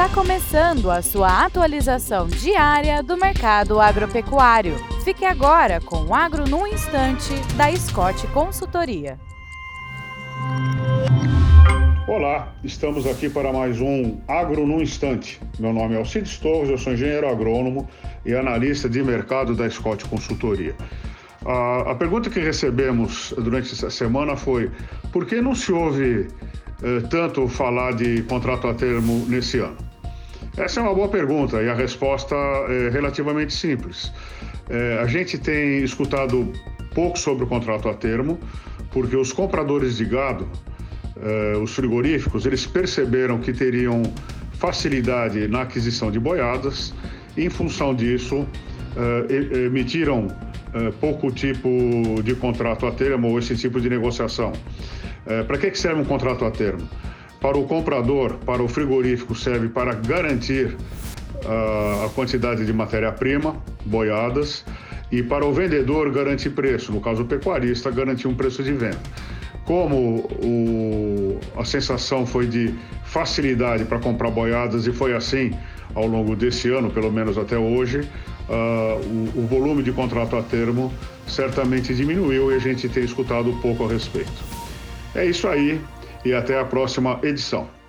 Está começando a sua atualização diária do mercado agropecuário. Fique agora com o Agro no Instante, da Scott Consultoria. Olá, estamos aqui para mais um Agro no Instante. Meu nome é Alcides Torres, eu sou engenheiro agrônomo e analista de mercado da Scott Consultoria. A, a pergunta que recebemos durante essa semana foi: por que não se ouve eh, tanto falar de contrato a termo nesse ano? Essa é uma boa pergunta e a resposta é relativamente simples. É, a gente tem escutado pouco sobre o contrato a termo, porque os compradores de gado, é, os frigoríficos, eles perceberam que teriam facilidade na aquisição de boiadas e, em função disso, é, emitiram é, pouco tipo de contrato a termo ou esse tipo de negociação. Para que serve um contrato a termo? Para o comprador, para o frigorífico, serve para garantir uh, a quantidade de matéria-prima, boiadas, e para o vendedor garantir preço, no caso o pecuarista, garantir um preço de venda. Como o, a sensação foi de facilidade para comprar boiadas e foi assim ao longo desse ano, pelo menos até hoje, uh, o, o volume de contrato a termo certamente diminuiu e a gente tem escutado pouco a respeito. É isso aí e até a próxima edição.